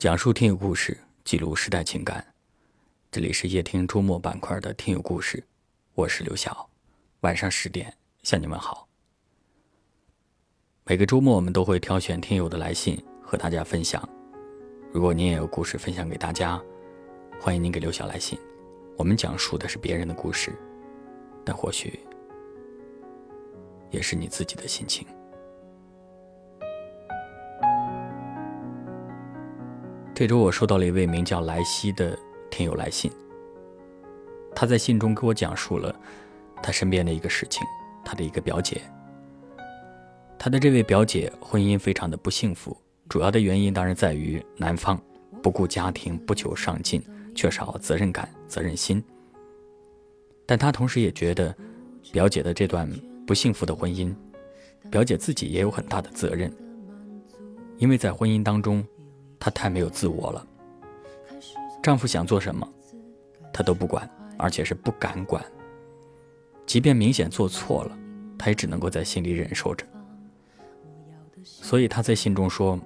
讲述听友故事，记录时代情感。这里是夜听周末板块的听友故事，我是刘晓。晚上十点向你们好。每个周末我们都会挑选听友的来信和大家分享。如果您也有故事分享给大家，欢迎您给刘晓来信。我们讲述的是别人的故事，但或许也是你自己的心情。这周我收到了一位名叫莱西的听友来信。他在信中给我讲述了他身边的一个事情，他的一个表姐。他的这位表姐婚姻非常的不幸福，主要的原因当然在于男方不顾家庭、不求上进、缺少责任感、责任心。但他同时也觉得，表姐的这段不幸福的婚姻，表姐自己也有很大的责任，因为在婚姻当中。她太没有自我了，丈夫想做什么，她都不管，而且是不敢管。即便明显做错了，她也只能够在心里忍受着。所以她在信中说：“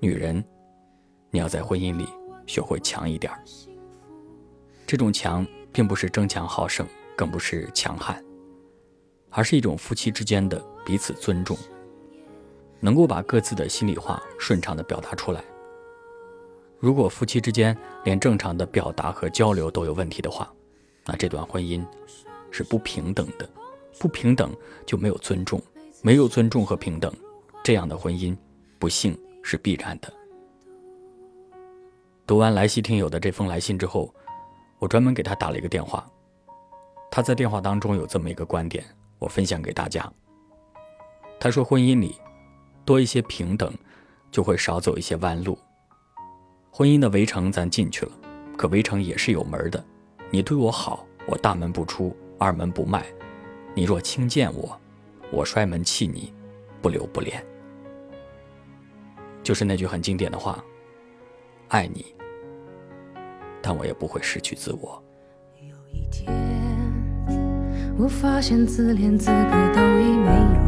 女人，你要在婚姻里学会强一点儿。这种强，并不是争强好胜，更不是强悍，而是一种夫妻之间的彼此尊重，能够把各自的心里话顺畅的表达出来。”如果夫妻之间连正常的表达和交流都有问题的话，那这段婚姻是不平等的，不平等就没有尊重，没有尊重和平等，这样的婚姻不幸是必然的。读完莱西听友的这封来信之后，我专门给他打了一个电话，他在电话当中有这么一个观点，我分享给大家。他说：婚姻里多一些平等，就会少走一些弯路。婚姻的围城咱进去了，可围城也是有门的。你对我好，我大门不出，二门不迈；你若轻贱我，我摔门弃你，不留不恋。就是那句很经典的话：爱你，但我也不会失去自我。有一天，我发现自怜资格都已没有。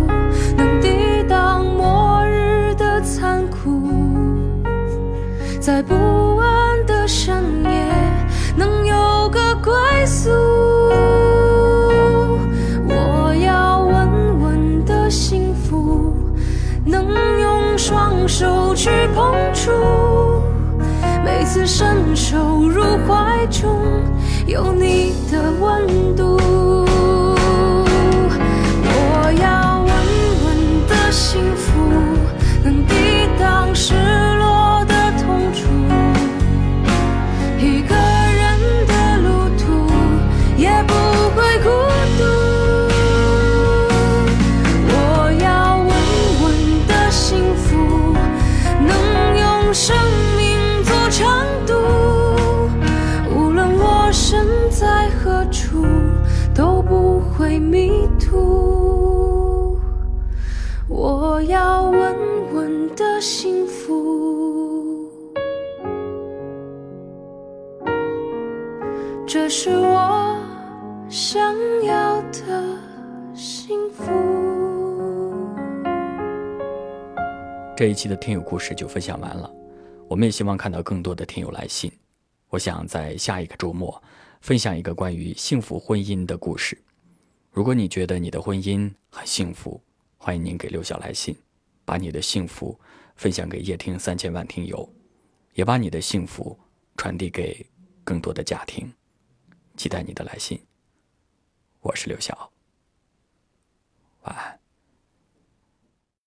去碰触。每次伸手入怀中，有你的温度。在何处都不会迷途，我要稳稳的幸福，这是我想要的幸福。这一期的听友故事就分享完了，我们也希望看到更多的听友来信。我想在下一个周末分享一个关于幸福婚姻的故事。如果你觉得你的婚姻很幸福，欢迎您给刘晓来信，把你的幸福分享给夜听三千万听友，也把你的幸福传递给更多的家庭。期待你的来信。我是刘晓，晚安。